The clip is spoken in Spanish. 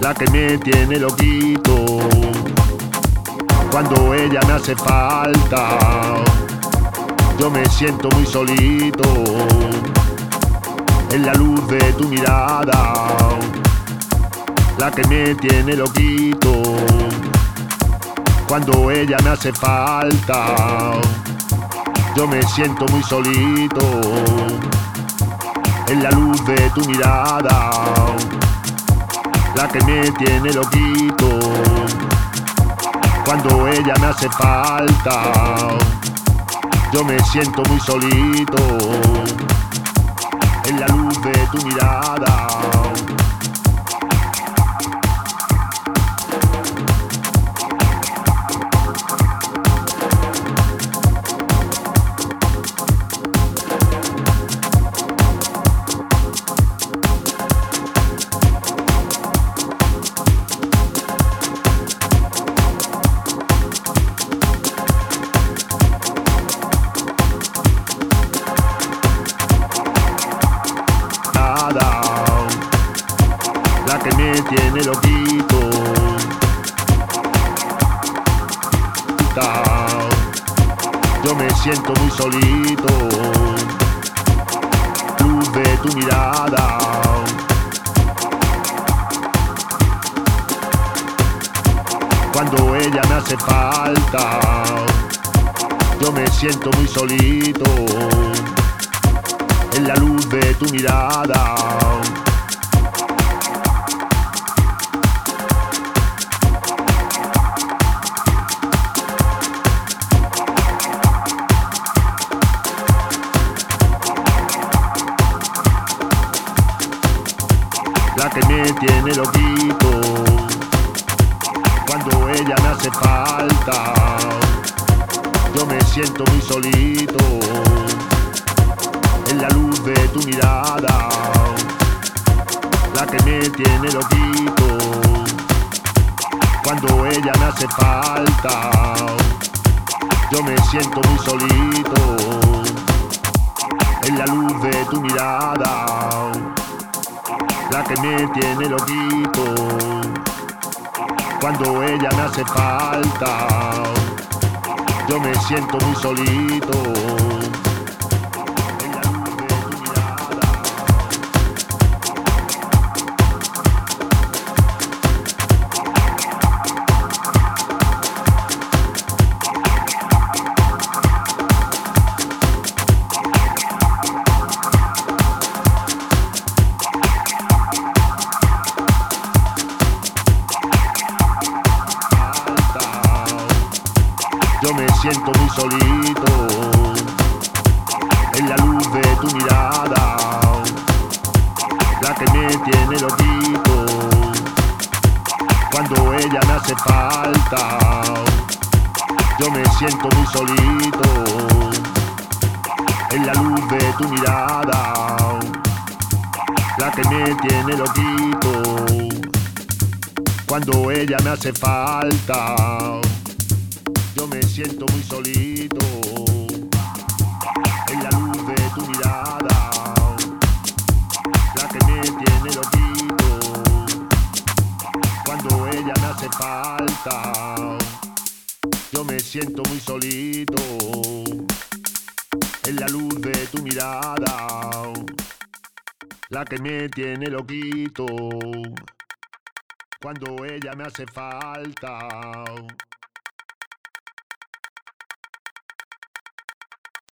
la que me tiene loquito. Cuando ella me hace falta, yo me siento muy solito. En la luz de tu mirada, la que me tiene loquito. Cuando ella me hace falta, yo me siento muy solito. En la luz de tu mirada la que me tiene loquito. Cuando ella me hace falta, yo me siento muy solito. En la luz de tu mirada. Tiene loquito. Yo me siento muy solito. Luz de tu mirada. Cuando ella me hace falta, yo me siento muy solito en la luz de tu mirada. Que me tiene loquito cuando ella me hace falta. Yo me siento muy solito en la luz de tu mirada, la que me tiene loquito. Cuando ella me hace falta, yo me siento muy solito. En la luz de tu mirada, la que me tiene loquito. Cuando ella me hace falta, yo me siento muy solito. Yo me siento muy solito en la luz de tu mirada, la que me tiene loquito. Cuando ella me hace falta, yo me siento muy solito en la luz de tu mirada, la que me tiene loquito. Cuando ella me hace falta siento muy solito en la luz de tu mirada, la que me tiene loquito. Cuando ella me hace falta, yo me siento muy solito en la luz de tu mirada, la que me tiene loquito. Cuando ella me hace falta.